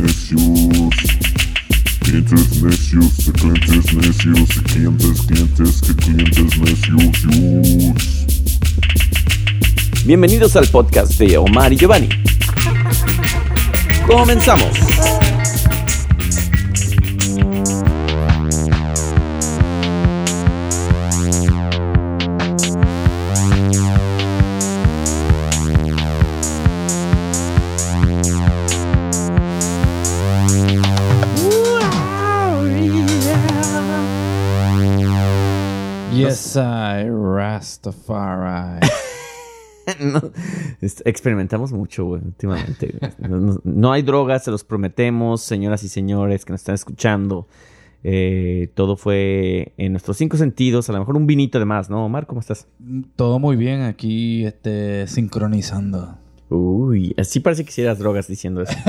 necios. Clientes necios, clientes necios, clientes, clientes, que clientes necios. Bienvenidos al podcast de Omar y Giovanni. Comenzamos. Rastafari. No, experimentamos mucho, güey, últimamente. no hay drogas, se los prometemos, señoras y señores que nos están escuchando. Eh, todo fue en nuestros cinco sentidos, a lo mejor un vinito de más, ¿no? Omar, ¿cómo estás? Todo muy bien aquí, este, sincronizando. Uy, así parece que hicieras drogas diciendo eso.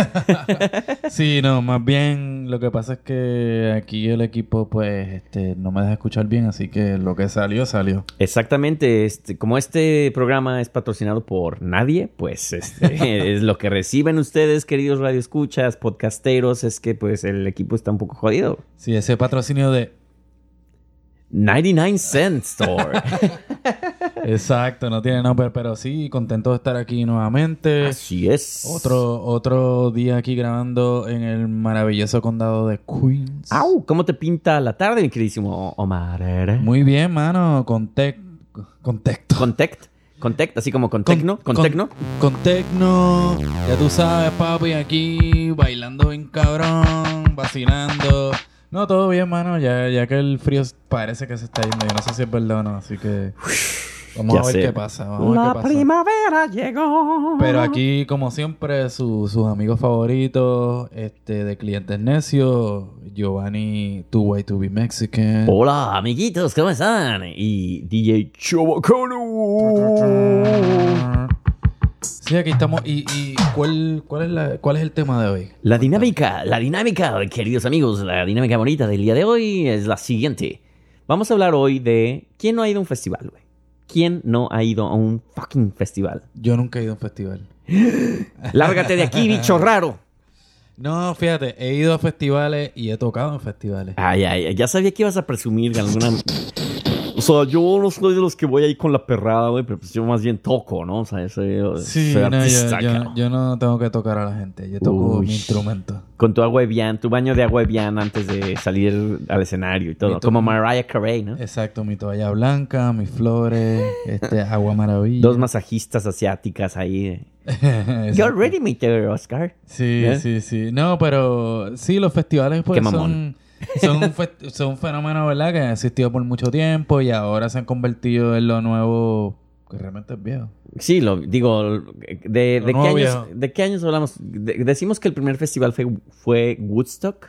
Sí, no, más bien lo que pasa es que aquí el equipo, pues, este, no me deja escuchar bien, así que lo que salió, salió. Exactamente, este, como este programa es patrocinado por nadie, pues este, es lo que reciben ustedes, queridos radioescuchas, podcasteros, es que pues el equipo está un poco jodido. Sí, ese patrocinio de... 99 Cent Store. Exacto, no tiene nombre, pero sí, contento de estar aquí nuevamente. Así es. Otro, otro día aquí grabando en el maravilloso condado de Queens. Au, ¿cómo te pinta la tarde, mi queridísimo Omar? Muy bien, mano, con tec... Contexto. Contect, Contect, así como con tecno, con tecno. Con tecno. Ya tú sabes, papi, aquí bailando bien cabrón, vacilando. No, todo bien, mano. Ya, ya que el frío parece que se está yendo. Yo no sé si es verdad o no, así que vamos Ya a ver sé. qué pasa. Vamos a ver La qué pasa. primavera llegó. Pero aquí, como siempre, su- sus amigos favoritos este, de clientes necios, Giovanni, Two Way to Be Mexican. Hola, amiguitos, ¿cómo están? Y DJ Chabacano. Sí, aquí estamos. ¿Y, y cuál, cuál, es la, cuál es el tema de hoy? La dinámica, la dinámica, queridos amigos, la dinámica bonita del día de hoy es la siguiente. Vamos a hablar hoy de quién no ha ido a un festival, güey. ¿Quién no ha ido a un fucking festival? Yo nunca he ido a un festival. Lárgate de aquí, bicho raro. No, fíjate, he ido a festivales y he tocado en festivales. Ay, ay, ay, ya sabía que ibas a presumir de alguna... O sea, yo no soy de los que voy ahí con la perrada, güey, pero pues yo más bien toco, ¿no? O sea, soy, Sí, soy no, yo, artista, yo- cabrón. yo no tengo que tocar a la gente, yo toco Uy. mi instrumento. Con tu agua Evian, tu baño de agua Evian antes de salir al escenario y todo. Como Mariah Carey, ¿no? Exacto, mi toalla blanca, mis flores, este agua maravilla. Dos masajistas asiáticas ahí. Exacto. You're ready, Mr. Oscar. Sí, ¿Eh? sí, sí. No, pero sí, los festivales pues Qué mamón. son, son, un son un fenómeno, ¿verdad? Que ha existido por mucho tiempo y ahora se han convertido en lo nuevo que realmente es viejo. Sí, lo digo, de, Lo de qué, años, viejo. ¿de qué años hablamos? De- decimos que el primer festival fue, fue Woodstock,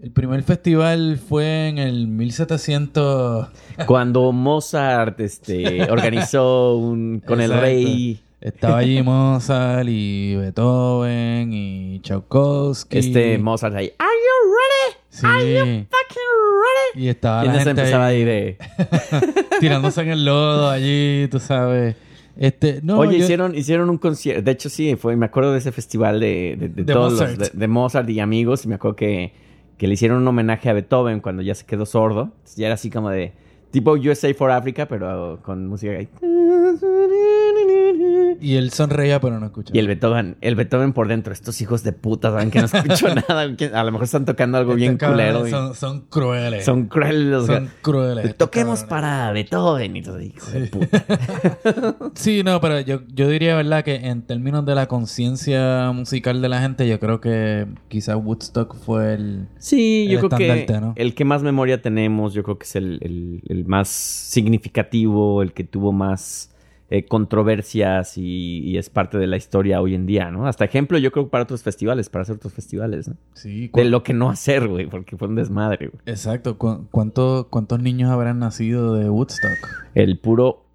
El primer festival fue en el 1700... cuando Mozart este, organizó un, con el rey Estaba allí Mozart y Beethoven y Tchaikovsky. este Mozart ahí. ¿Are you? Sí. Fucking ready? Y estaba Y la gente empezaba ahí ahí de... tirándose en el lodo allí, tú sabes. Este, no, Oye, yo- hicieron, hicieron un concierto. De hecho, sí, fue, me acuerdo de ese festival de, de, de De todos Mozart. los de, de Mozart y amigos. Y me acuerdo que, que le hicieron un homenaje a Beethoven cuando ya se quedó sordo. Entonces, ya era así como de tipo USA for Africa, pero con música ahí. Y él sonreía, pero no escuchaba. Y el Beethoven, el Beethoven por dentro, estos hijos de puta, saben que no escucho nada. a lo mejor están tocando algo bien culero. y Son, crueles. son crueles los Son crueles. Toquemos para Beethoven y todo, hijo de puta. Sí, no, pero yo, yo diría, ¿verdad? Que en términos de la conciencia musical de la gente, yo creo que quizás Woodstock fue el... Sí, yo El creo que el que más memoria tenemos, yo creo que es el, el- el más significativo, el que tuvo más eh, controversias y, y es parte de la historia hoy en día, ¿no? Hasta ejemplo, yo creo para otros festivales, para hacer otros festivales, ¿no? Sí, De lo que no hacer, güey, porque fue un desmadre, güey. Exacto. cu- ¿Cuántos, ¿Cuántos niños habrán nacido de Woodstock? El puro...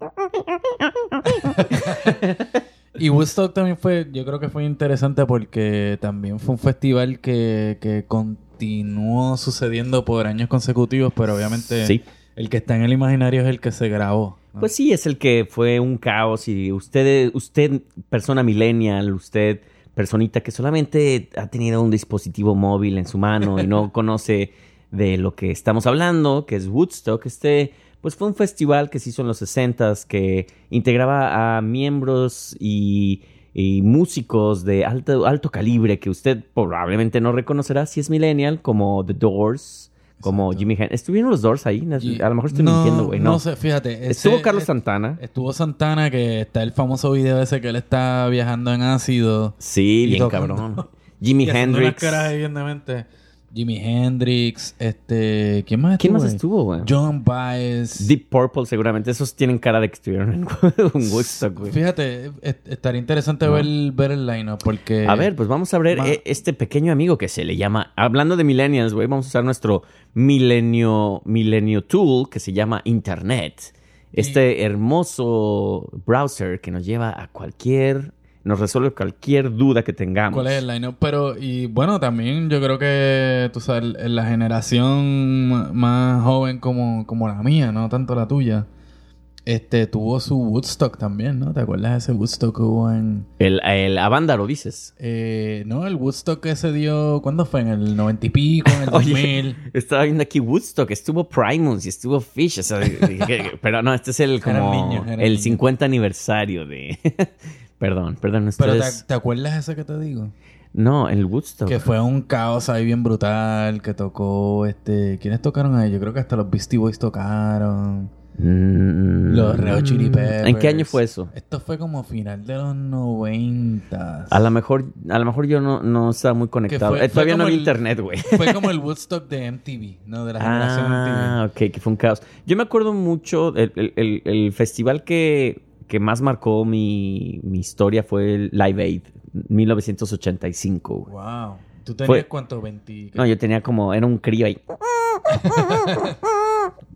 Y Woodstock también fue, yo creo que fue interesante porque también fue un festival que, que continuó sucediendo por años consecutivos, pero obviamente Sí. el que está en el imaginario es el que se grabó. ¿No? Pues sí, es el que fue un caos y usted, usted, persona millennial, usted, personita que solamente ha tenido un dispositivo móvil en su mano y no conoce de lo que estamos hablando, que es Woodstock, este pues fue un festival que se hizo en los 60 que integraba a miembros y, y músicos de alto, alto calibre que usted probablemente no reconocerá si es millennial, como The Doors, como. Jimmy Hendrix. ¿Estuvieron los Doors ahí? Y- A lo mejor estoy no, mintiendo, güey. No, No sé, fíjate. Estuvo ese- Carlos Santana. Estuvo Santana, que está el famoso video ese que él está viajando en ácido. Sí, bien tocando. cabrón. Jimi y haciendo unas Hendrix. caras, evidentemente. Jimi Hendrix, este... ¿Quién más estuvo? ¿Quién más ahí? estuvo, güey? John Baez. Deep Purple, seguramente. Esos tienen cara de que estuvieron en un Woodstock, güey. Fíjate, est- estaría interesante No. ver, ver el line-up porque... A ver, pues vamos a ver Ma- eh, este pequeño amigo que se le llama, hablando de millennials, güey, vamos a usar nuestro milenio, milenio tool que se llama Internet. Este hermoso browser que nos lleva a cualquier, nos resuelve cualquier duda que tengamos. ¿Cuál es el line-up? Pero, y bueno, también yo creo que, tú sabes, en la generación más joven como, como la mía, no tanto la tuya, este, tuvo su Woodstock también, ¿no? ¿Te acuerdas de ese Woodstock que hubo en... El, el Avándaro, dices. Eh, no, el Woodstock que se dio, ¿cuándo fue? En el noventa y pico, en el 2000. Oye, estaba viendo aquí Woodstock, estuvo Primus y estuvo Fish, o sea, dije, pero no, este es el como niños, el niños. 50 aniversario de perdón, perdón, Pero ¿te, te acuerdas ese que te digo? No, el Woodstock. Que fue un caos ahí bien brutal, que tocó, este... ¿Quiénes tocaron ahí? Yo creo que hasta los Beastie Boys tocaron. Mm, Los Red Hot Chili Peppers. ¿En qué año fue eso? Esto fue como final de los 90. A lo mejor, a lo mejor yo no, no estaba muy conectado. fue- Eh, todavía fue no había el- internet, güey. Fue como el Woodstock de MTV, ¿no? De la generación Ah, ok, que fue un caos. Yo me acuerdo mucho, el- el- el festival que, que más marcó mi, mi historia fue el Live Aid, 1985. MTV. güey. Wow. ¿Tú tenías Fue- cuánto? 20... No, yo tenía como, era un crío ahí.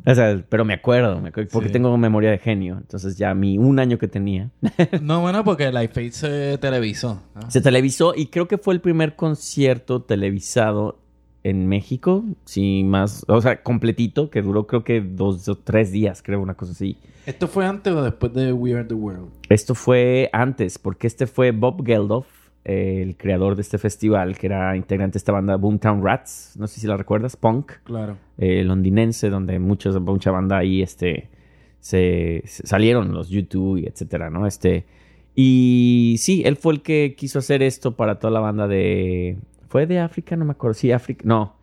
O sea, pero me acuerdo, me acuerdo, porque Sí. tengo memoria de genio. Entonces ya mi un año que tenía. No, bueno, porque Life Aid se televisó. ¿no? Se televisó y creo que fue el primer concierto televisado en México, sí, más, o sea, completito, que duró creo que dos o tres días, creo, una cosa así. ¿Esto fue antes o después de We Are the World? Esto fue antes, porque este fue Bob Geldof, eh, el creador de este festival, que era integrante de esta banda Boomtown Rats, no sé si la recuerdas, punk, Claro. eh, londinense, donde muchos, mucha banda ahí, este, se, se salieron los YouTube y etcétera, ¿no? Este, y sí, él fue el que quiso hacer esto para toda la banda de, ¿fue de África? No me acuerdo, sí, África, no,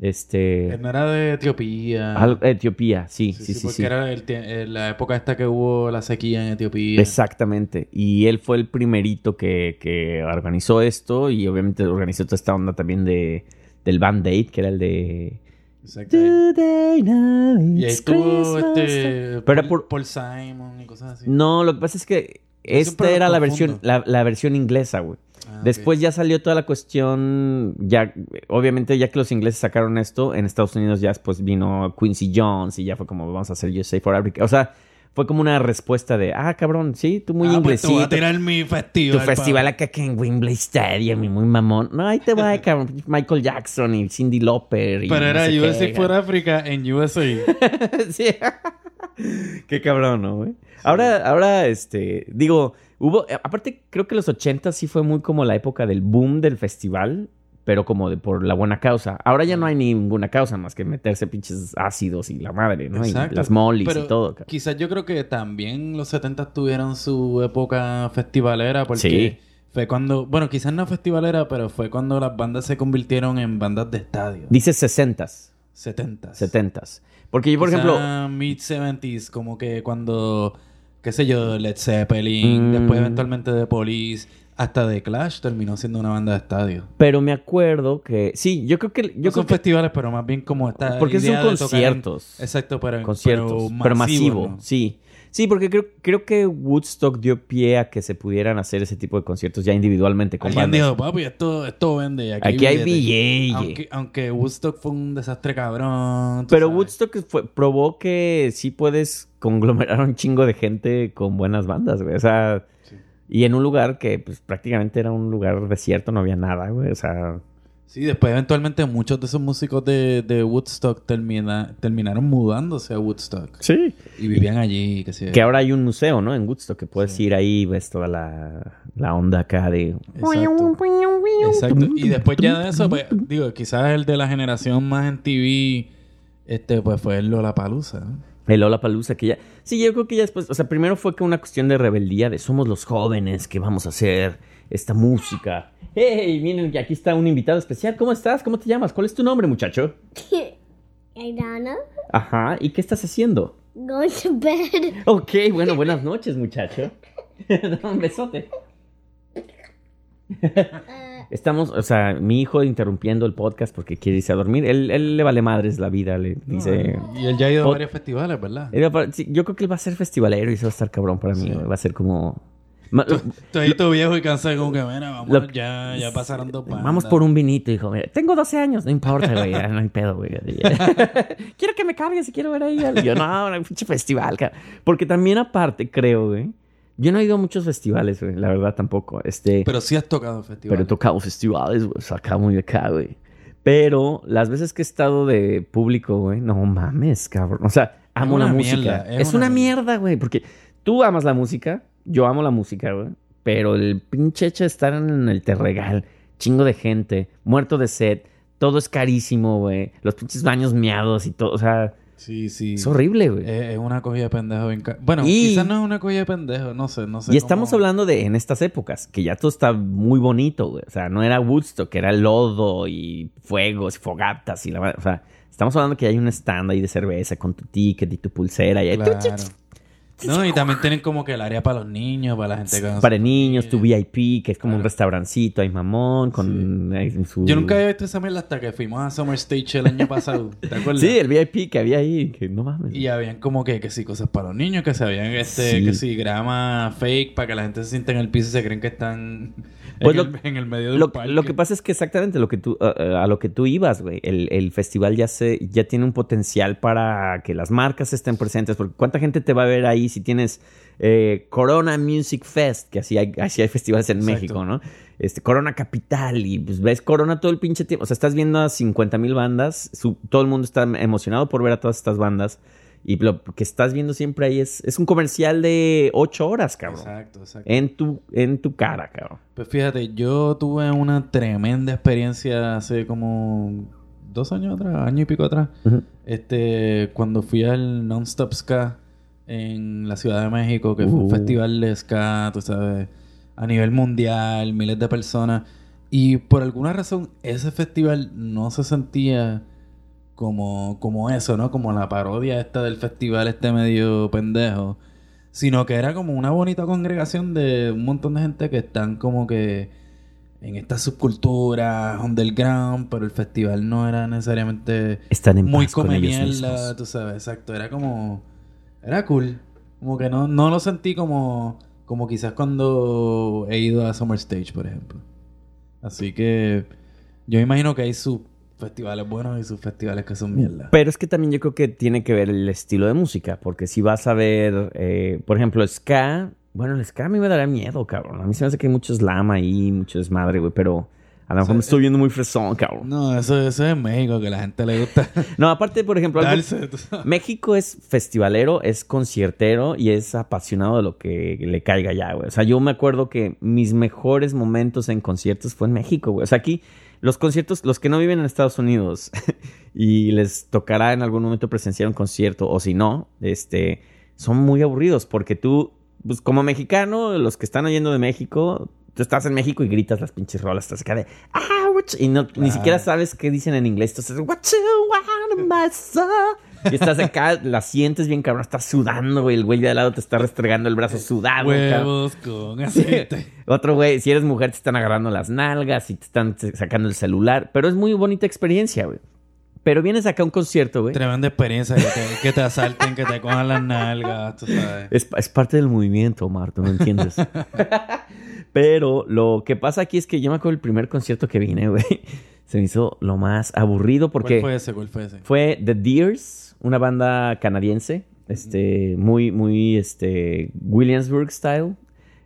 este, No era de Etiopía. al- Etiopía, sí, sí, sí, sí. porque era el eh, la época esta que hubo la sequía en Etiopía. Exactamente. Y él fue el primerito que, que organizó esto y obviamente organizó toda esta onda también de, del Band Aid, que era el de... Exacto. Y ahí estuvo este Pero Paul, por- Paul Simon y cosas así. No, lo que pasa es que esta era la versión, la, la versión inglesa, güey. Ah. Después ya salió toda la cuestión, ya, obviamente ya que los ingleses sacaron esto, en Estados Unidos ya después vino Quincy Jones y ya fue como vamos a hacer USA for Africa. O sea, fue como una respuesta de, ah, cabrón, sí, tú muy Ah, pues te voy inglesito. a tirar mi festival. tu festival acá que en Wembley Stadium y muy mamón. No, ahí te va, cabrón. Michael Jackson y Cindy Lauper. Y Pero no era sé USA qué, for Africa en USA. sí. Qué cabrón, ¿no, güey? Ahora, ahora, este, digo, hubo, eh, aparte, creo que los 80 sí fue muy como la época del boom del festival, pero como de por la buena causa. Ahora ya no hay ninguna causa más que meterse pinches ácidos y la madre, ¿no? Exacto. Y las molis Pero y todo. Quizás yo creo que también los 70 tuvieron su época festivalera porque Sí. fue cuando, bueno, quizás no festivalera, pero fue cuando las bandas se convirtieron en bandas de estadio. Dice 60s, 70. 70s. Porque yo, por ejemplo, mid 70s, como que cuando, qué sé yo, Led Zeppelin, Mm. después eventualmente de Police, hasta The Clash terminó siendo una banda de estadio. pero me acuerdo que, sí, yo creo que, yo no creo son que festivales, pero más bien como esta Porque son idea en- conciertos. Exacto, pero conciertos, pero, masivo, ¿no? sí. Sí, porque creo, creo que Woodstock dio pie a que se pudieran hacer ese tipo de conciertos ya individualmente con Alguien bandas. dijo, papi, esto, esto vende. Aquí, Aquí hay billete". Aunque, aunque Woodstock fue un desastre cabrón. Pero sabes. Woodstock fue- probó que sí puedes conglomerar un chingo de gente con buenas bandas, güey. O sea, Sí. y en un lugar que pues prácticamente era un lugar desierto, no había nada, güey. O sea, Sí, después eventualmente muchos de esos músicos de, de Woodstock termina, terminaron mudándose a Woodstock. Sí. Y vivían allí, qué yo. Que ahora hay un museo, ¿no? En Woodstock, que puedes ir ahí, ves toda la, la onda acá de... Exacto. Exacto. Y después ya de eso, pues, digo, quizás el de la generación más en TV, este, pues fue el Lollapalooza, ¿no? El Lollapalooza, que ya... Sí, yo creo que ya después... O sea, primero fue que una cuestión de rebeldía, de somos los jóvenes que vamos a hacer esta música. ¡Hey! Miren, que aquí está un invitado especial. ¿Cómo estás? ¿Cómo te llamas? ¿Cuál es tu nombre, muchacho? Know. Ajá. ¿Y qué estás haciendo? Going to bed. Ok, bueno, buenas noches, muchacho. un besote. Estamos, o sea, mi hijo interrumpiendo el podcast porque quiere irse a dormir. Él, él le vale madres la vida, le dice... Y él ya ha ido a varios festivales, ¿verdad? Él sí, yo creo que él va a ser festivalero y eso va a estar cabrón para mí. Sí. Va a ser como... Estoy todo viejo y cansado, como que, mira, vamos, Lo- ya, ya pasaron dos bandas. Vamos por un vinito, hijo. Mira, tengo 12 años, no importa, güey. No hay pedo, güey. quiero que me cargues y quiero ver ahí. Yo, no, un pinche festival, cara. Porque también aparte, creo, güey. Yo no he ido a muchos festivales, güey. La verdad, tampoco. Este... Pero sí has tocado festivales. Pero he tocado festivales, güey. Acá muy acá, güey. Pero las veces que he estado de público, güey, no mames, cabrón. O sea, amo la música. mierda, es, es una, una mierda, güey. Porque tú amas la música, yo amo la música, güey. Pero el pinche hecho de estar en el terregal, chingo de gente, muerto de sed, todo es carísimo, güey. Los pinches baños miados y todo. O sea, Sí, sí. es horrible, güey. Es, es una cogida de pendejo bien Bueno, Y- quizás no es una cogida de pendejo, no sé, no sé. Y estamos cómo- hablando de en estas épocas, que ya todo está muy bonito, güey. O sea, no era Woodstock, que era lodo y fuegos y fogatas y la. O sea, estamos hablando que hay un stand ahí de cerveza con tu ticket y tu pulsera y hay Claro. No, y también tienen como que el área para los niños, para la gente que para niños, tu VIP, que es como un restaurancito ahí mamón con ahí su... Yo nunca había visto esa mierda hasta que fuimos a Summer Stage el año pasado. ¿Te acuerdas? Sí, el VIP que había ahí, que no mames. Y habían como que, que sí, cosas para los niños, que se habían este, Sí. que sí, grama fake para que la gente se sienta en el piso y se creen que están Pues en, lo- el, en el medio de Lo, un parque. lo que pasa es que exactamente lo que tú, a, a lo que tú ibas, güey. El, el festival ya se, ya tiene un potencial para que las marcas estén presentes. Porque cuánta gente te va a ver ahí si tienes eh, Corona Music Fest, que así hay, así hay festivales en Exacto. México, ¿no? Este, Corona Capital, y pues ves Corona todo el pinche tiempo. O sea, estás viendo a 50 mil bandas. su- todo el mundo está emocionado por ver a todas estas bandas. Y lo que estás viendo siempre ahí es, es un comercial de 8 horas, cabrón. Exacto, exacto. En tu, en tu cara, cabrón. Pues fíjate, yo tuve una tremenda experiencia hace como dos años atrás, año y pico atrás. Este, cuando fui al Nonstop Ska en la Ciudad de México, que fue un Uh. festival de ska, tú sabes, a nivel mundial, miles de personas. Y por alguna razón, ese festival no se sentía como, como eso, ¿no? Como la parodia esta del festival este medio pendejo. Sino que era como una bonita congregación de un montón de gente que están como que en esta subcultura underground, pero el festival no era necesariamente Están en muy paz con come ellos mierda, mismos. tú sabes, exacto. Era como. Era cool. Como que no, no lo sentí como. Como quizás cuando he ido a Summer Stage, por ejemplo. Así que. Yo imagino que hay sus festivales buenos y sus festivales que son mierda. Pero es que también yo creo que tiene que ver el estilo de música, porque si vas a ver, eh, por ejemplo, ska, bueno, el ska a mí me daría miedo, cabrón. A mí se me hace que hay mucho slam ahí, mucho desmadre, güey, pero a lo mejor me estoy viendo muy fresón, cabrón. No, eso, eso es México, que a la gente le gusta No, aparte, por ejemplo, algo-. México es festivalero, es conciertero y es apasionado de lo que le caiga ya, güey. O sea, yo me acuerdo que mis mejores momentos en conciertos fue en México, güey. O sea, aquí los conciertos, los que no viven en Estados Unidos y les tocará en algún momento presenciar un concierto o si no, este, son muy aburridos porque tú, pues como mexicano, los que están oyendo de México, tú estás en México y gritas las pinches rolas, estás acá de, ah, what you-" y no, ni siquiera sabes qué dicen en inglés, entonces, what you want, my son?" Y estás acá, la sientes bien cabrón, estás sudando, güey. El güey de al lado te está restregando el brazo sudado, cabrón. Huevos con aceite. Otro güey, si eres mujer, te están agarrando las nalgas y te están sacando el celular. Pero es muy bonita experiencia, güey. Pero vienes acá a un concierto, güey. Tremenda experiencia que te, que te asalten, que te cojan las nalgas, tú sabes. Es, es parte del movimiento, Omar, tú no entiendes. Pero lo que pasa aquí es que yo me acuerdo el primer concierto que vine, güey. Se me hizo lo más aburrido porque ¿Cuál fue ese? ¿Cuál fue ese? fue The Deers, una banda canadiense, este, muy, muy, este, Williamsburg style.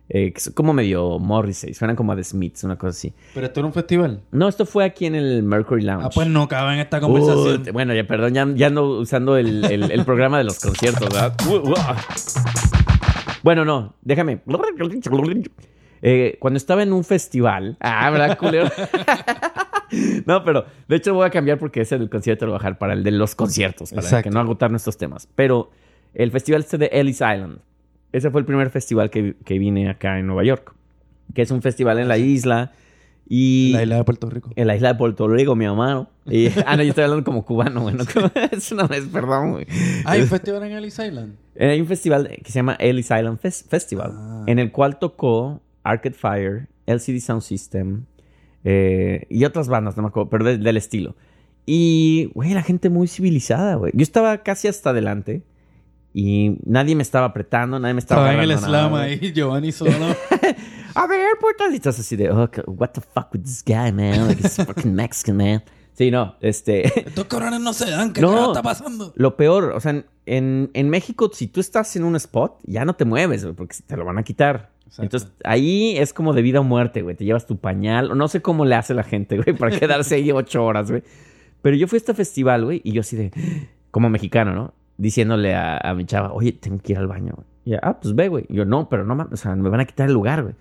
eh, como medio Morrissey, suenan como a The Smiths, una cosa así. Pero esto era un festival. No, esto fue aquí en el Mercury Lounge. Ah, pues no cabe en esta conversación. Uh, bueno, ya perdón, ya, ya ando usando el, el- el programa de los conciertos, ¿verdad? Bueno, no, déjame. Eh, cuando estaba en un festival. Ah, ¿verdad, culero? no, pero de hecho voy a cambiar porque ese del concierto lo voy a para el de los conciertos, para Exacto. que no agotar nuestros temas. Pero el festival este de Ellis Island. Ese fue el primer festival que, que vine acá en Nueva York. Que es un festival en la isla. Y La isla de Puerto Rico. en la isla de Puerto Rico, mi hermano. Y, ah, no, yo estoy hablando como cubano, bueno. es una vez, perdón, güey. ¿Hay un festival en Ellis Island? Eh, Hay un festival que se llama Ellis Island Fes- Festival, Ah. en el cual tocó Arcade Fire, LCD Sound System eh, y otras bandas, no me acuerdo, pero de- del estilo. Y, güey, la gente muy civilizada, güey. Yo estaba casi hasta adelante y nadie me estaba apretando, nadie me estaba Estaba en el slam ahí, Giovanni solo. A ver, putas. Y estás así de, oh, what the fuck with this guy, man? Like, he's fucking Mexican, man. Sí, no, este... Estos cabrones no se dan. ¿Qué No. está pasando? Lo peor, o sea, en- en, en México, si tú estás en un spot, ya no te mueves, güey, porque te lo van a quitar. Exacto. Entonces, ahí es como de vida o muerte, güey. Te llevas tu pañal. o No sé cómo le hace la gente, güey, para quedarse ahí ocho horas, güey. Pero yo fui a este festival, güey, y yo así de, como mexicano, ¿no? Diciéndole a, a mi chava, oye, tengo que ir al baño. güey. Y ah, pues ve, güey. Y yo, no, pero no mames, o sea, me van a quitar el lugar, güey.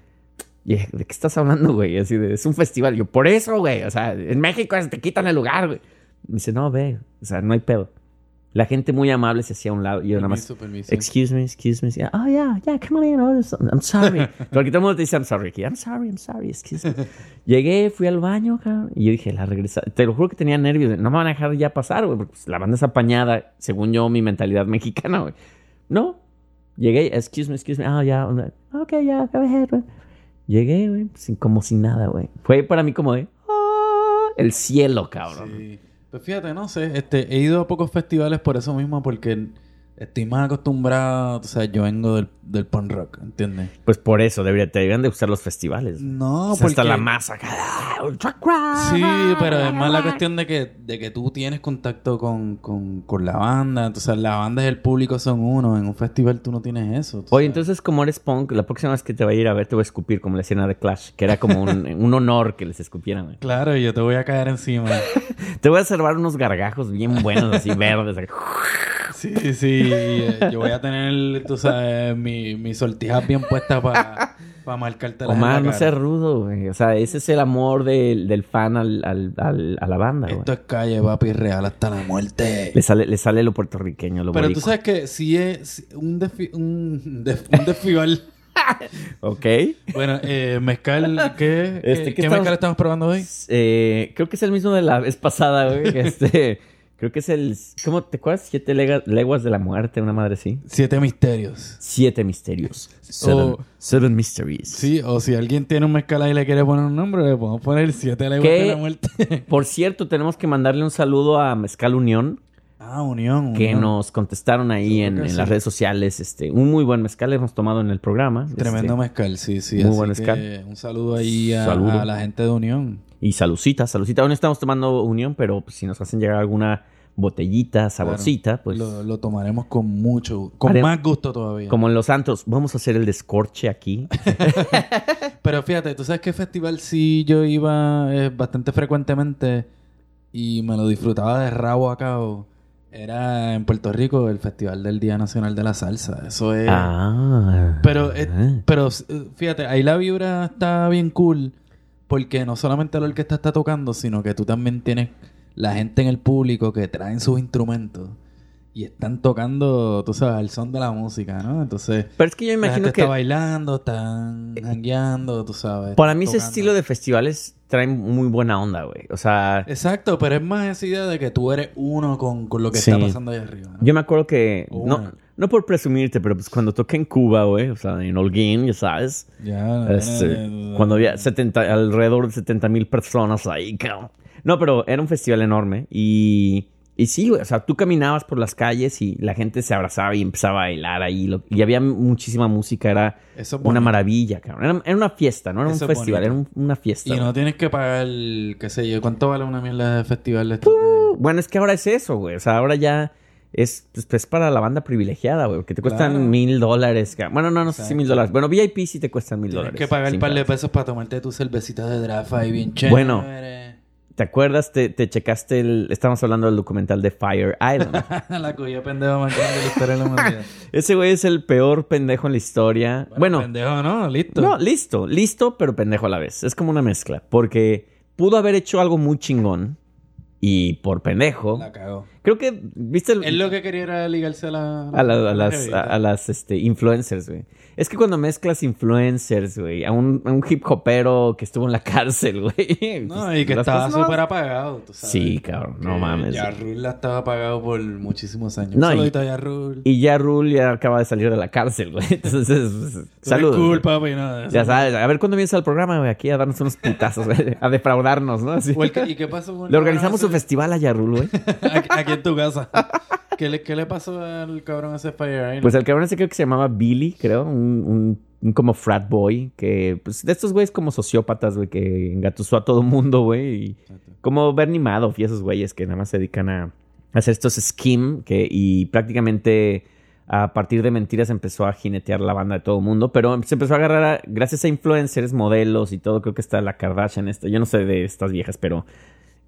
Y ¿de qué estás hablando, güey? Y Así de, es un festival. Y yo, por eso, güey. O sea, en México te quitan el lugar, güey. Me dice, no, ve. O sea, no hay pedo. La gente muy amable se hacía a un lado. Y yo nada más, Permiso, excuse me, excuse me. Yeah, oh, yeah, yeah, come on in. oh, I'm sorry. Porque todo el mundo te dice, I'm sorry. aquí, I'm sorry, I'm sorry, excuse me. Llegué, fui al baño, cabrón. Y yo dije, la regresa. Te lo juro que tenía nervios. No me van a dejar ya pasar, güey. Porque pues, la banda es apañada, según yo, mi mentalidad mexicana, güey. No. Llegué, excuse me, excuse me. Oh, yeah. I'm like, Okay, yeah, go ahead, güey. Llegué, güey, sin, como sin nada, güey. Fue para mí como de, "Ah, el cielo, cabrón. Sí. Pues fíjate, no sé, este, he ido a pocos festivales por eso mismo, porque estoy más acostumbrado, o sea, yo vengo del, del punk rock, ¿entiendes? Pues por eso debería, te deberían de gustar los festivales. No, O sea, hasta porque- la masa acá. Sí, pero es más la cuestión de que, de que tú tienes contacto con, con, con la banda, entonces la banda y el público son uno, en un festival tú no tienes eso. Oye, sabes. entonces como eres punk, la próxima vez que te vaya a ir a ver te voy a escupir como la escena de Clash, que era como un, un honor que les escupieran. güey. Claro, yo te voy a caer encima. Te voy a reservar unos gargajos bien buenos, así verdes. Sí, sí, y, eh, yo voy a tener, tú sabes, mi, mi sortijas bien puestas para marcarte la Omar, no seas rudo, güey. O sea, ese es el amor del, del fan al, al- al- a la banda, güey. Esto es calle, papi, real hasta la muerte. Le sale, le sale lo puertorriqueño, lo Pero tú sabes que si es un, defi- un, def- un. Ok. bueno, eh, mezcal, ¿qué, Este, qué, ¿qué qué estamos- mezcal estamos probando hoy? Eh, creo que es el mismo de la vez pasada, güey. Este, creo que es el... ¿Cómo te acuerdas? Siete lega- leguas de la muerte, una madre así. Siete misterios. Siete misterios. Seven, O- seven mysteries. Sí, o si alguien tiene un mezcal ahí y le quiere poner un nombre, le podemos poner siete leguas de la muerte. Por cierto, tenemos que mandarle un saludo a Mezcal Unión, ah, unión. que unión. nos contestaron ahí en, creo que en sí. las redes sociales. Este, un muy buen mezcal hemos tomado en el programa. Tremendo Este, mezcal, sí, sí. muy buen que mezcal. Un saludo ahí a, Saludo. a la gente de Unión. Y salucita, salucita. Aún estamos tomando Unión, pero pues, si nos hacen llegar alguna botellita, saborcita, pues... Lo, lo tomaremos con mucho, con más gusto todavía. Como en los santos, vamos a hacer el descorche aquí. Pero fíjate, ¿tú sabes qué festival sí yo iba eh, bastante frecuentemente y me lo disfrutaba de rabo a cabo? Era en Puerto Rico el Festival del Día Nacional de la Salsa. Eso es... ah. Pero, eh, pero eh, fíjate, ahí la vibra está bien cool porque no solamente la orquesta está tocando, sino que tú también tienes la gente en el público que traen sus instrumentos y están tocando, tú sabes, el son de la música, ¿no? Entonces, Pero es que yo la imagino gente que está bailando, están jangueando, tú sabes. para mí ese estilo de festivales trae muy buena onda, güey. O sea, Exacto, pero es más esa idea de que tú eres uno con, con lo que Sí. está pasando ahí arriba. ¿no? yo me acuerdo que... No, no por presumirte, pero pues cuando toqué en Cuba, güey, o sea, en Holguín, ya sabes. Ya, Este, cuando había 70, alrededor de 70 mil personas ahí, cabrón. No, pero era un festival enorme y, y sí, güey, o sea, tú caminabas por las calles y la gente se abrazaba y empezaba a bailar ahí lo- y había muchísima música, era Eso una maravilla, cabrón. Era, era una fiesta, no era Eso un es festival, era un- una fiesta. Y no tienes que pagar, qué sé yo, ¿cuánto vale una mierda de festival de estos de- Bueno, es que ahora es eso, güey, o sea, ahora ya es, pues, es para la banda privilegiada, güey, que te cuestan Claro. mil dólares. Bueno, no, no sé si mil dólares. Bueno, VIP sí te cuestan mil Tienes dólares. que pagar un par de pesos para tomarte tu cervecita de drafa ahí bien chévere. Bueno. ¿Te acuerdas? Te, te checaste el... Estamos hablando del documental de Fire Island. la cuya pendejo más grande de la historia de la humanidad. Ese güey es el peor pendejo en la historia. Bueno, Pendejo, ¿no? Listo. no, listo. Listo, pero pendejo a la vez. Es como una mezcla. Porque pudo haber hecho algo muy chingón. Y por pendejo... La cagó. Creo que... ¿Viste? el- Él lo que quería era ligarse a la... A, la- a la las, a, este, influencers, güey. Es que cuando mezclas influencers, güey, a un, a un hip hopero que estuvo en la cárcel, güey. No, pues, y que estaba no- súper apagado, tú sabes. Sí, cabrón, no mames. Ya Rule la estaba apagado por muchísimos años. No, No, y- Saludito a Ya Rule. Y ya acaba de salir de la cárcel, güey. Entonces, pues, saludos. Cool, güey. eso. Ya sabes, a ver cuándo vienes al programa, güey, aquí a darnos unos putazos, güey, a defraudarnos, ¿no? Así. ¿Y qué pasó con Le organizamos su ese- festival a Yarul, güey. aquí en tu casa. ¿Qué le, ¿Qué le pasó al cabrón ese Fire Island? Pues el cabrón ese creo que se llamaba Billy, creo, un, un, un como frat boy, que, pues, de estos güeyes como sociópatas, güey, que engatusó a todo mundo, güey, y como Bernie Madoff y esos güeyes que nada más se dedican a hacer estos skim, que, y prácticamente a partir de mentiras empezó a jinetear la banda de todo el mundo, pero se empezó a agarrar, a- gracias a influencers, modelos y todo, creo que está la Kardashian, esto, yo no sé de estas viejas, pero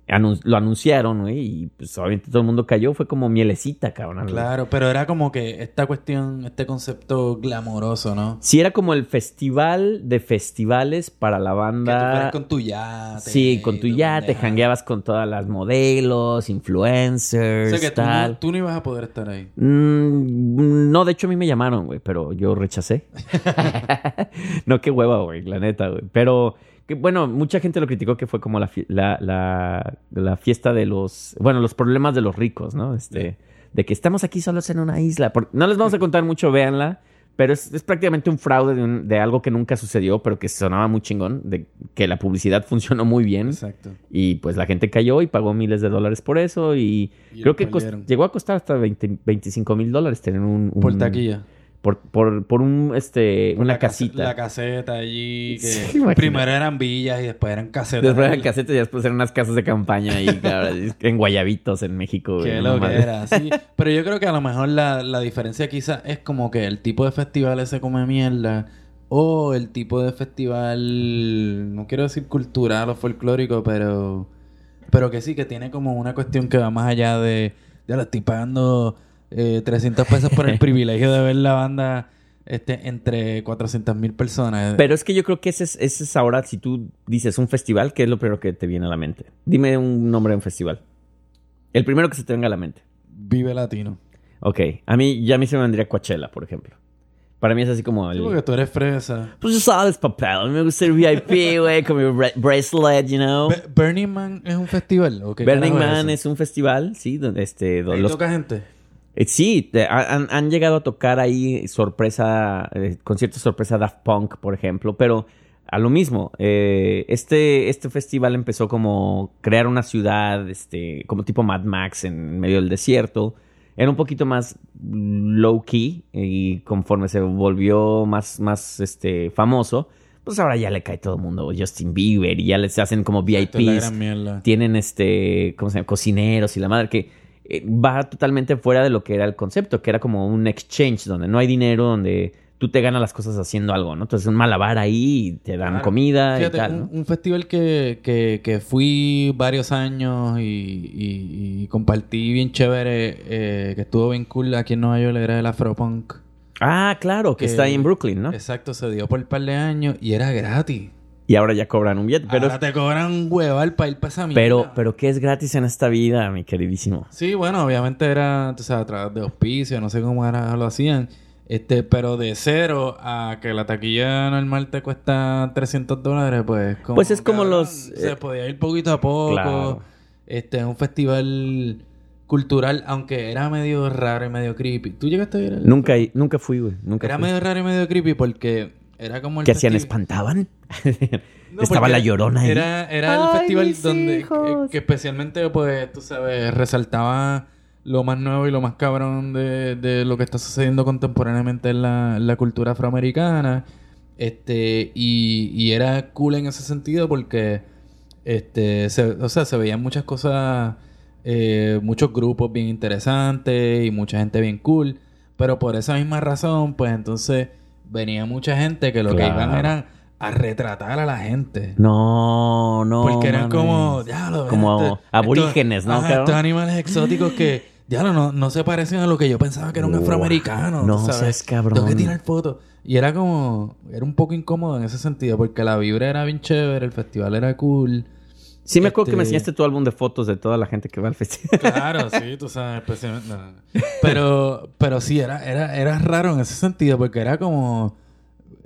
anun- lo anunciaron, güey, y pues obviamente todo el mundo cayó, fue como mielecita, cabrón. Claro, pero era como que esta cuestión, este concepto glamoroso, ¿no? Sí, era como el festival de festivales para la Que tú banda. fueras con tu yate. Sí, con tu yate, pendeja. jangueabas con todas las modelos, O influencers, sea que tú no, tú no ibas a poder estar ahí. Mm, no, de hecho a mí me llamaron, güey, pero yo rechacé. no, qué hueva, güey, la neta, güey. Pero, que, bueno, mucha gente lo criticó que fue como la, la, la, la fiesta de los, bueno, los problemas de los ricos, ¿no? Este, de que estamos aquí solos en una isla. Por- no les vamos a contar mucho, véanla. Pero es, es prácticamente un fraude de, un- de algo que nunca sucedió, pero que sonaba muy chingón, de que la publicidad funcionó muy bien. Exacto. Y pues la gente cayó y pagó miles de dólares por eso. Y, Y creo que llegó a costar hasta 20 25 mil dólares tener un, un- Por taquilla. Por, por, por un, este, Por una la casita. La caseta allí. Que Sí, primero eran villas y después eran casetas. Después eran casetas y después eran unas casas de campaña ahí, cabrón, en Guayabitos, en México. Qué lo que era, sí. Pero yo creo que a lo mejor la, la diferencia quizás es como que el tipo de festival ese come mierda o el tipo de festival, no quiero decir cultural o folclórico, pero, pero que sí, que tiene como una cuestión que va más allá de, ya lo estoy pagando eh, 300 pesos por el privilegio de ver la banda este, entre 400 mil personas. Pero es que yo creo que ese es, ese es ahora, si tú dices un festival, ¿qué es lo primero que te viene a la mente? Dime un nombre de un festival. El primero que se te venga a la mente. Vive Latino. Ok, a mí ya a mí se me vendría Coachella, por ejemplo. Para mí es así como el... Sí, porque tú eres fresa. Pues ya sabes, papel. A mí me gusta el VIP, güey, con mi bra- bracelet, you know. Be- Burning Man es un festival. ¿o qué Burning Man es un festival, sí, donde este... do- Ahí los- toca gente. Eh, sí, te- han, han llegado a tocar ahí sorpresa, eh, conciertos sorpresa Daft Punk, por ejemplo, pero a lo mismo, eh, este, este festival empezó como crear una ciudad, este, como tipo Mad Max en medio del desierto. Era un poquito más low key y conforme se volvió más, más este, famoso, pues ahora ya le cae todo el mundo, Justin Bieber, y ya les hacen como VIPs tienen este, ¿cómo se llama? Cocineros y la madre que eh, va totalmente fuera de lo que era el concepto, que era como un exchange donde no hay dinero, donde tú te ganas las cosas haciendo algo, ¿no? Entonces un malabar ahí, y te dan Claro. comida Fíjate, y tal, un, festival que, que, que fui varios años y, y- y compartí bien chévere, eh, que estuvo bien cool aquí en Nueva York, era el Afropunk. Ah, claro, que, que- está ahí en Brooklyn, ¿no? Exacto, se dio por un par de años y era gratis. Y ahora ya cobran un billete, pero, Ahora te cobran un hueval para ir para esa mierda. pero, pero ¿qué es gratis en esta vida, mi queridísimo? Sí, bueno, obviamente era, tú sabes, a través de auspicio, no sé cómo era, lo hacían. Este, pero de cero a que la taquilla normal te cuesta 300 dólares, pues... Como, Pues es como cabrón, los, Se eh, podía ir poquito a poco. Claro. Este, es un festival cultural, aunque era medio raro y medio creepy. ¿Tú llegaste a ir al- Nunca, nunca fui, güey, nunca Era fui. medio raro y medio creepy porque era como el ¿Qué hacían? ¿Espantaban? No, Estaba la llorona ahí. Era, era el Ay, festival donde hijos. que, que especialmente, pues, tú sabes, resaltaba lo más nuevo y lo más cabrón de, de lo que está sucediendo contemporáneamente en la, en la cultura afroamericana. Este, y, y era cool en ese sentido porque este, se, o sea, se veían muchas cosas eh, muchos grupos bien interesantes y mucha gente bien cool. Pero por esa misma razón, pues entonces venía mucha gente que lo que iban era a retratar a la gente. No, no. Porque eran mames. como, diablo, Como este- aborígenes, ¿no, ajá, estos animales exóticos que, diablo, no, no se parecen a lo que yo pensaba que era un Wow. afroamericano. No sabes. seas cabrón. Tengo que tirar fotos. Y era como, era un poco incómodo en ese sentido, porque la vibra era bien chévere, el festival era cool. Sí, me acuerdo que me Este- enseñaste tu álbum de fotos de toda la gente que va al festival. Claro, sí, tú sabes, especialmente. no, no, no. Pero, pero sí, era, era, era raro en ese sentido, porque era como.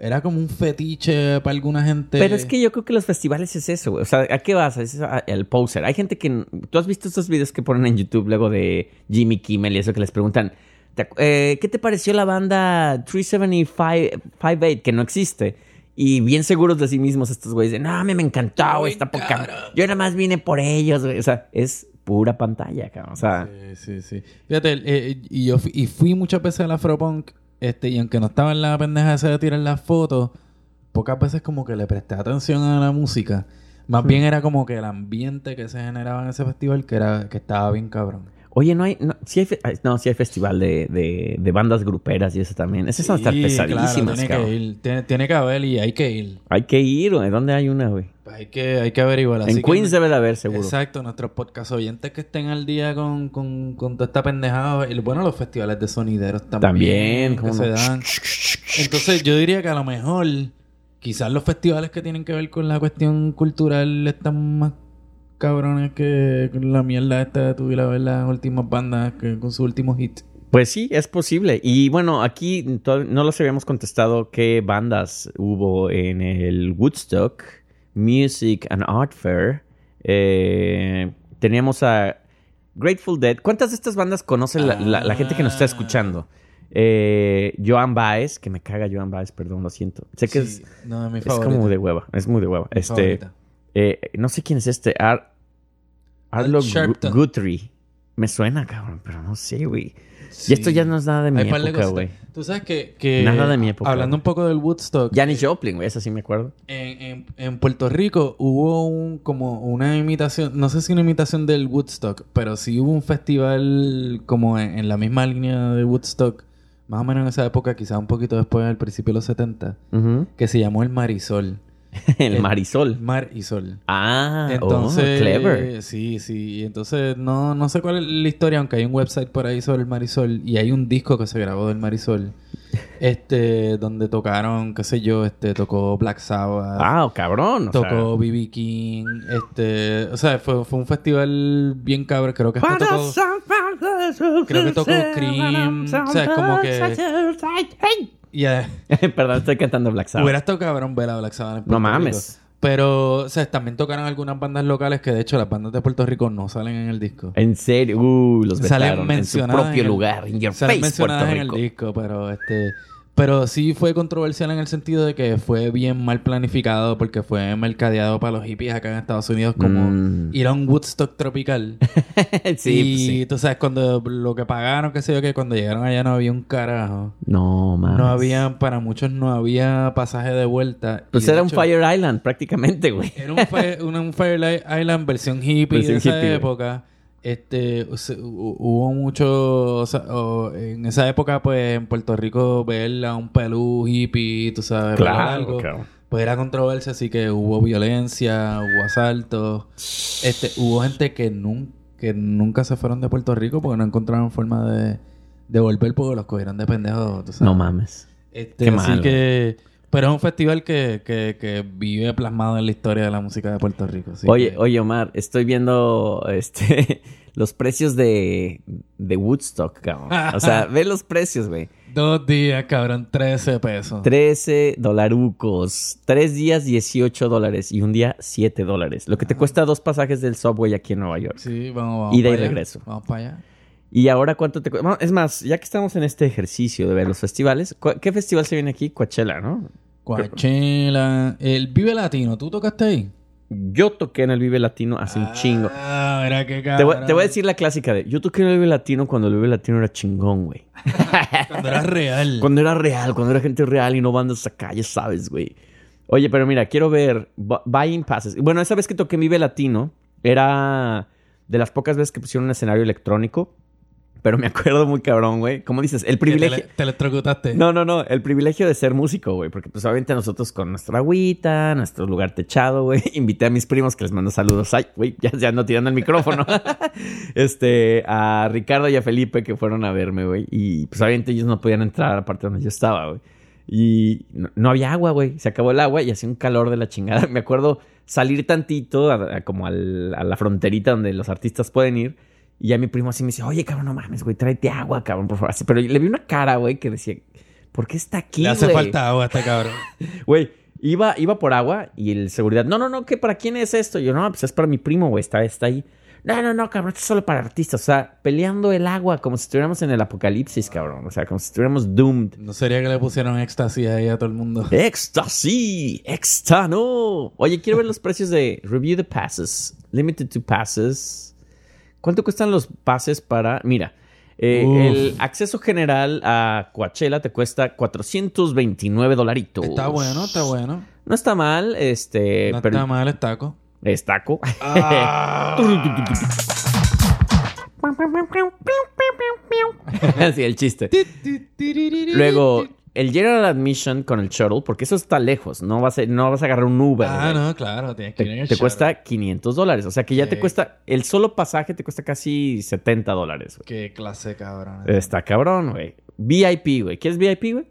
Era como un fetiche para alguna gente. Pero es que yo creo que los festivales es eso, güey. O sea, ¿a qué vas? Es el poser. Hay gente que... ¿Tú has visto estos videos que ponen en YouTube luego de Jimmy Kimmel y eso que les preguntan... "¿Te acu- eh, ¿Qué te pareció la banda 375 que no existe? Y bien seguros de sí mismos estos güeyes. de, No, a mí me encantó, está poca... Yo nada más vine por ellos, güey. O sea, es pura pantalla, cabrón. O sea... Sí, sí, sí. Fíjate, eh, y yo fui, y fui muchas veces al Afropunk, este, y aunque no estaba en la pendeja esa de tirar las fotos, pocas veces como que le presté atención a la música. Más bien era como que el ambiente que se generaba en ese festival que era, que estaba bien cabrón. Oye, no hay... No, sí hay, fe- no, sí hay festival de, de, de bandas gruperas y eso también. Esas Sí, pesadísimas, claro, tiene cabrón. que ir, tiene, tiene que haber y hay que ir. Hay que ir, güey. ¿Dónde hay una, güey? Pues hay que, hay que averiguar. En que- Queens debe de haber, seguro. Exacto, nuestros podcast oyentes que estén al día con, con, con toda esta pendejada. Y bueno, los festivales de sonideros también. También, que cómo se dan. Entonces yo diría que a lo mejor quizás los festivales que tienen que ver con la cuestión cultural están más cabrones que la mierda esta de tu ir a ver las últimas bandas que, con su último hit. Pues sí, es posible. Y bueno, aquí no los habíamos contestado qué bandas hubo en el Woodstock Music and Art Fair. Eh, teníamos a Grateful Dead. ¿Cuántas de estas bandas conoce la, la- la gente que nos está escuchando? Eh, Joan Baez, que me caga Joan Baez, perdón, lo siento. Sé que Sí, es, no, es como de hueva, es muy de hueva. Mi Este, eh, no sé quién es este, Ar Arlo Guthrie. Me suena, cabrón, pero no sé, güey. Sí. Y esto ya no es nada de mi Hay época, güey. Tú sabes que, que Nada de mi época, Hablando un poco del Woodstock. Janis Joplin, güey, eso sí me acuerdo. En, en- en Puerto Rico hubo un como una imitación, no sé si una imitación del Woodstock, pero sí hubo un festival como en, en la misma línea de Woodstock, más o menos en esa época, quizás un poquito después, al principio de los 70, Ujú. que se llamó el Marisol. El El- Marisol. Mar y Sol. Ah, Entonces, oh, clever. sí, sí. y Entonces, no, no sé cuál es la historia, aunque hay un website por ahí sobre el Marisol y hay un disco que se grabó del Marisol, este, donde tocaron, qué sé yo, este, tocó Black Sabbath, Ah, oh, cabrón. o tocó B.B. King, este, o sea, fue, fue un festival bien cabrón, creo que hasta tocó, creo que tocó Cream, o sea, como que, y eh, Perdón, estoy cantando Black Sabbath. hubiera estado cabrón ver a Black Sabbath en No Puerto mames. Rico. Pero, o sea, también tocaron algunas bandas locales que de hecho las bandas de Puerto Rico no salen en el disco. En serio, uh, los Salen vetaron en su mencionadas propio en el- lugar, in your Salen face, mencionadas Puerto en el Rico. disco, pero este pero sí fue controversial en el sentido de que fue bien mal planificado porque fue mercadeado para los hippies acá en Estados Unidos como Mm. ir a un Woodstock tropical. sí, y pues sí. tú sabes, cuando lo que pagaron, qué sé yo, que cuando llegaron allá no había un carajo. No, mames. No había, para muchos no había pasaje de vuelta. Pues era un hecho, Fire Island, prácticamente, güey. Era un, Fire, un Fire Island versión hippie Versión de esa hippie, güey. Este, hubo mucho, o sea, o en esa época, pues, en Puerto Rico, ver a un pelú hippie, tú sabes, cabrón. pues era controversia, así que hubo violencia, hubo asaltos, este, hubo gente que, nun- que nunca se fueron de Puerto Rico porque no encontraron forma de, de volver porque los cogieron de pendejos, tú sabes. No mames. Este, Qué así que... Pero es un festival que, que, que vive plasmado en la historia de la música de Puerto Rico. Oye, que- oye, Omar, estoy viendo este los precios de, de Woodstock, cabrón. O sea, ve los precios, güey. Dos días, cabrón, 13 pesos. 13 dolarucos. Tres días, 18 dólares. Y un día, 7 dólares. Lo que te cuesta dos pasajes del subway aquí en Nueva York. Sí, vamos, vamos. Ida y allá. regreso. Vamos para allá. ¿Y ahora cuánto te cuesta? Es más, ya que estamos en este ejercicio de ver los festivales, ¿cu- ¿qué festival se viene aquí? Coachella, ¿no? Coachella. El Vive Latino, ¿tú tocaste ahí? Yo toqué en el Vive Latino hace un chingo. Ah, mira qué Te voy, te voy a decir la clásica de... Yo toqué en el Vive Latino cuando el Vive Latino era chingón, güey. Cuando era real. Cuando era real, cuando era gente real y no bandas acá, ya sabes, güey. Oye, pero mira, quiero ver bu- Buying Passes. Bueno, esa vez que toqué en Vive Latino, era de las pocas veces que pusieron un escenario electrónico. Pero me acuerdo muy cabrón, güey. ¿Cómo dices? El privilegio... te electrocutaste. No, no, no. El privilegio de ser músico, güey. Porque pues obviamente nosotros con nuestra agüita, nuestro lugar techado, güey. Invité a mis primos que les mando saludos. Ay, güey, ya, ya ando tirando el micrófono. este, a Ricardo y a Felipe que fueron a verme, güey. Y pues obviamente ellos no podían entrar a la parte donde yo estaba, güey. Y no, no había agua, güey. Se acabó el agua y hacía un calor de la chingada. Me acuerdo salir tantito a- a- como al- a la fronterita donde los artistas pueden ir. Y ya mi primo así me dice, oye, cabrón, no mames, güey, tráete agua, cabrón, por favor. Así, pero le vi una cara, güey, que decía, ¿por qué está aquí, Le hace güey? falta agua a este cabrón. Güey, iba, iba por agua y el seguridad, no, no, no, ¿qué? ¿Para quién es esto? Y yo, no, pues es para mi primo, güey, está, está ahí. No, no, no, cabrón, esto es solo para artistas. O sea, peleando el agua como si estuviéramos en el apocalipsis, cabrón. O sea, como si estuviéramos doomed. No sería que le pusieron éxtasis ahí a todo el mundo. Éxtasis, extra, no. Oye, quiero ver los precios de Review the Passes, Limited to Passes. ¿Cuánto cuestan los pases para, mira, eh, el acceso general a Coachella te cuesta 429 dolaritos. Está bueno, está bueno. No está mal, este, No pero está mal el taco. es taco. Ah. sí, el chiste. Luego, el General Admission con el shuttle, porque eso está lejos, no vas a, no vas a agarrar un Uber. Ah, no, claro, tienes que ir en Te, el te cuesta 500 dólares. O sea que ya te cuesta, el solo pasaje te cuesta casi 70 dólares. güey. Qué clase, cabrón. Está cabrón, güey. VIP, güey. ¿Quieres VIP, güey?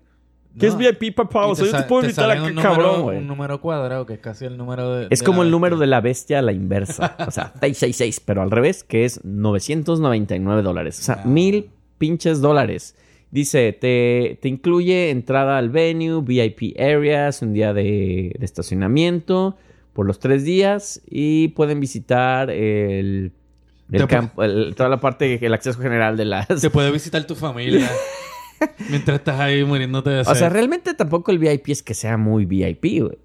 ¿Qué es. VIP, papá? O sea, yo te puedo invitar a qué número- cabrón, güey. Un número cuadrado, que es casi el número de. Es de como el número de la bestia a la inversa. O sea, 666, pero al revés, que es 999 dólares. O sea, Ah. mil pinches dólares. Dice, te, te incluye entrada al venue, VIP areas, un día de, de estacionamiento por los tres días y pueden visitar el, el Te campo, el- toda la parte, el acceso general de las... Se puede visitar tu familia. mientras estás ahí muriéndote de O sea, sed. realmente tampoco el VIP es que sea muy VIP, güey.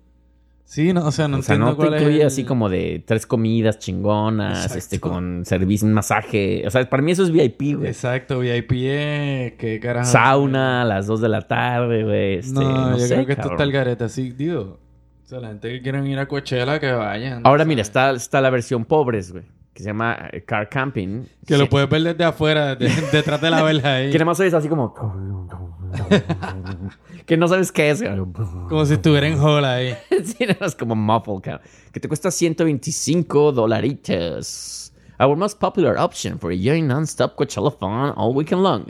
Sí, no, o sea, no o sea, entiendo no te cuál incluye el- así como de tres comidas chingonas, Exacto. este, con servicio, un masaje. O sea, para mí eso es VIP, güey. Exacto, VIP es... ¿Qué carajo? Sauna a las 2 de la tarde, güey. Este, No, no, yo sé, creo que esto está el garete así, digo. O sea, la gente que quieren ir a Coachella, que vayan. Ahora, ¿sabes? mira, está, está la versión pobres, güey. Que se llama eh, Car Camping. Que Sí. lo puedes ver desde afuera, de- detrás de la verja ahí. Que nada más oyes así como... que no sabes qué es. Como si estuviera en hall ahí. sí, nada más como muffle, cabrón. Que te cuesta 125 dolaritos. Our most popular option for enjoying non-stop Coachella fun all weekend long.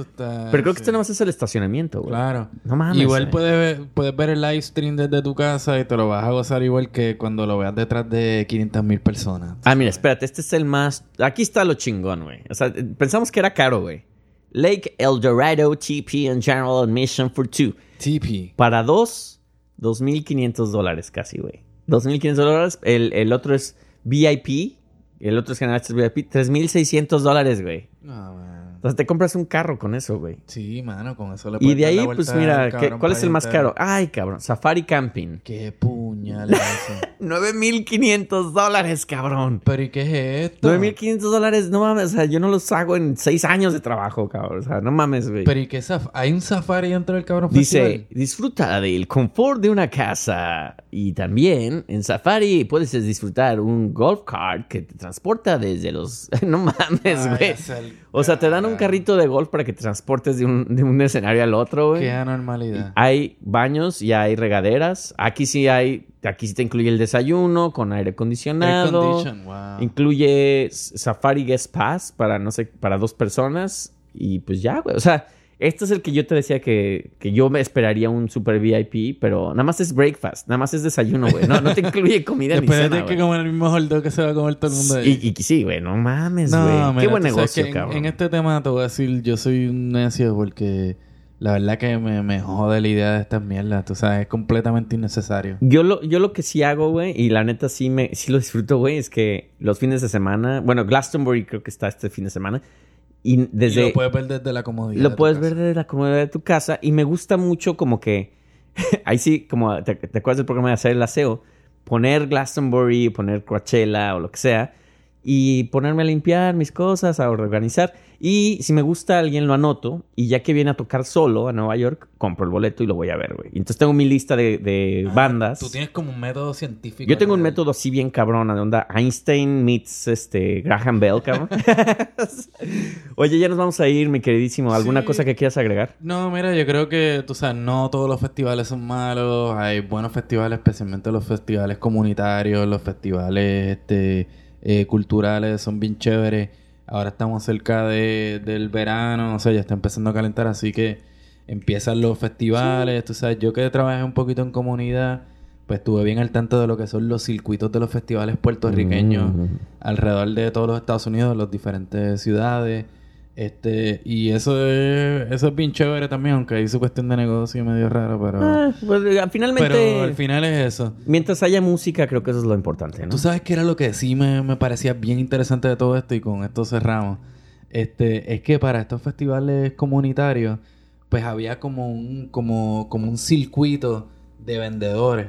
Esto Pero creo que sí. este nada más es el estacionamiento, güey. Claro. No mames, Igual güey. puedes ver, puedes ver el live stream desde tu casa y te lo vas a gozar igual que cuando lo veas detrás de 500 mil personas. Ah, mira, espérate, este es el más. Aquí está lo chingón, güey. O sea, eh, pensamos que era caro, güey. Lake El Dorado TP and General Admission for two. TP. Para dos, 2.500 dólares casi, güey. 2.500 dólares. El, el otro es VIP. El otro es General VIP. 3.600 dólares, güey. No, man. Entonces te compras un carro con eso, güey. Sí, mano, con eso le Y de ahí, pues mira, al ¿qué- cabrón ¿cuál es el más caro? Ay, cabrón. Safari Camping. Qué puñal eso. 9.500 dólares, cabrón. Pero ¿y qué es esto? 9.500 dólares, no mames, o sea, yo no los hago en 6 años de trabajo, cabrón. O sea, no mames, güey. Pero ¿y qué ¿Hay un safari dentro del cabrón Dice, festival? disfruta del confort de una casa. Y también en Safari puedes disfrutar un golf cart que te transporta desde los... no mames, güey. Váyase al O sea, te dan un carajo. carrito de golf para que te transportes de un, de un escenario al otro, güey. Qué anormalidad. Hay baños y hay regaderas. Aquí sí hay... Aquí sí te incluye el desayuno con aire Air acondicionado. wow. Incluye Safari Guest Pass para, no sé, para dos personas. Y pues ya, güey. O sea, este es el que yo te decía que, que yo me esperaría un super VIP, pero nada más es breakfast, nada más es desayuno, güey. No, no te incluye comida ni cena, tienes que comer el mismo hot dog que se va a comer todo el mundo ahí. Y, y sí, güey, no mames, güey. No, Qué buen negocio, que en- cabrón. En, este tema te voy a decir, yo soy un necio porque la verdad que me, me jode la idea de estas mierdas. Tú sabes, es completamente innecesario. Yo lo, yo lo que sí hago, güey, y la neta sí me sí lo disfruto, güey, es que los fines de semana, bueno, Glastonbury creo que está este fin de semana, y desde... Y lo puedes ver desde la comodidad. de Lo tu puedes casa. ver desde la comodidad de tu casa y me gusta mucho como que ahí sí, como te, te acuerdas del programa de hacer el aseo, poner Glastonbury, poner Coachella o lo que sea y ponerme a limpiar mis cosas, a organizar. Y si me gusta alguien, lo anoto. Y ya que viene a tocar solo a Nueva York, compro el boleto y lo voy a ver, güey. Entonces tengo mi lista de, de bandas. Tú tienes como un método científico. Yo tengo un método así bien cabrona, de onda Einstein meets este Graham Bell, cabrón. Oye, ya nos vamos a ir, mi queridísimo. ¿Alguna Sí. cosa que quieras agregar? No, mira, yo creo que, tú sabes, no todos los festivales son malos. Hay buenos festivales, especialmente los festivales comunitarios, los festivales este, eh, culturales, son bien chéveres. Ahora estamos cerca de, del verano, o sea, ya está empezando a calentar, así que empiezan los festivales. Tú sabes, yo que trabajé un poquito en comunidad, pues estuve bien al tanto de lo que son los circuitos de los festivales puertorriqueños Mm. alrededor de todos los Estados Unidos, las diferentes ciudades. Este, y eso es, eso es bien chévere también, aunque hay su cuestión de negocio medio raro, pero, Ah, pues, finalmente, pero al final es eso. mientras haya música, creo que eso es lo importante, ¿no? Tú sabes que era lo que sí me, me parecía bien interesante de todo esto y con esto cerramos. Este, es que para estos festivales comunitarios, pues había como un, como, como un circuito de vendedores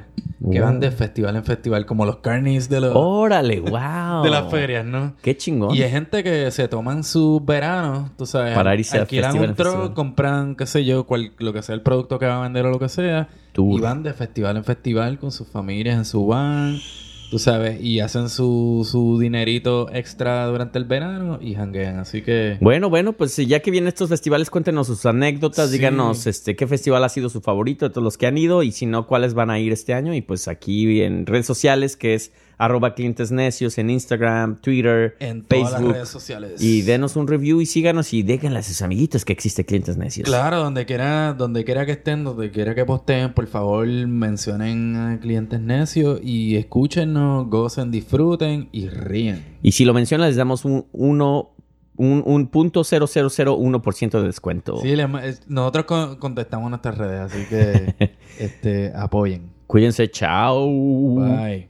que van de festival en festival, como los carnies de los Órale, wow. de las ferias, ¿no? Qué chingón. Y hay gente que se toman sus veranos, tú sabes, Para irse alquilan festival un truck, compran, qué sé yo, cual- lo que sea el producto que va a vender o lo que sea, y van de festival en festival con sus familias en su van, tú sabes, y hacen su, su dinerito extra durante el verano y janguean, así que... Bueno, bueno, pues ya que vienen estos festivales, cuéntenos sus anécdotas, Sí. díganos este qué festival ha sido su favorito de todos los que han ido y si no, cuáles van a ir este año. Y pues aquí en redes sociales, que es arroba clientes necios en Instagram, Twitter, En todas las Facebook. redes sociales. Y denos un review y síganos y déjenle a sus amiguitos que existe clientes necios. Claro, donde quiera, donde quiera que estén, donde quiera que posteen, por favor mencionen a clientes necios y escúchenos, gocen, disfruten y ríen. Y si lo mencionan, les damos un uno, un, un punto cero cero cero uno por ciento de descuento. Sí, le- nosotros con- contestamos nuestras redes, así que este apoyen. Cuídense, chao. Bye.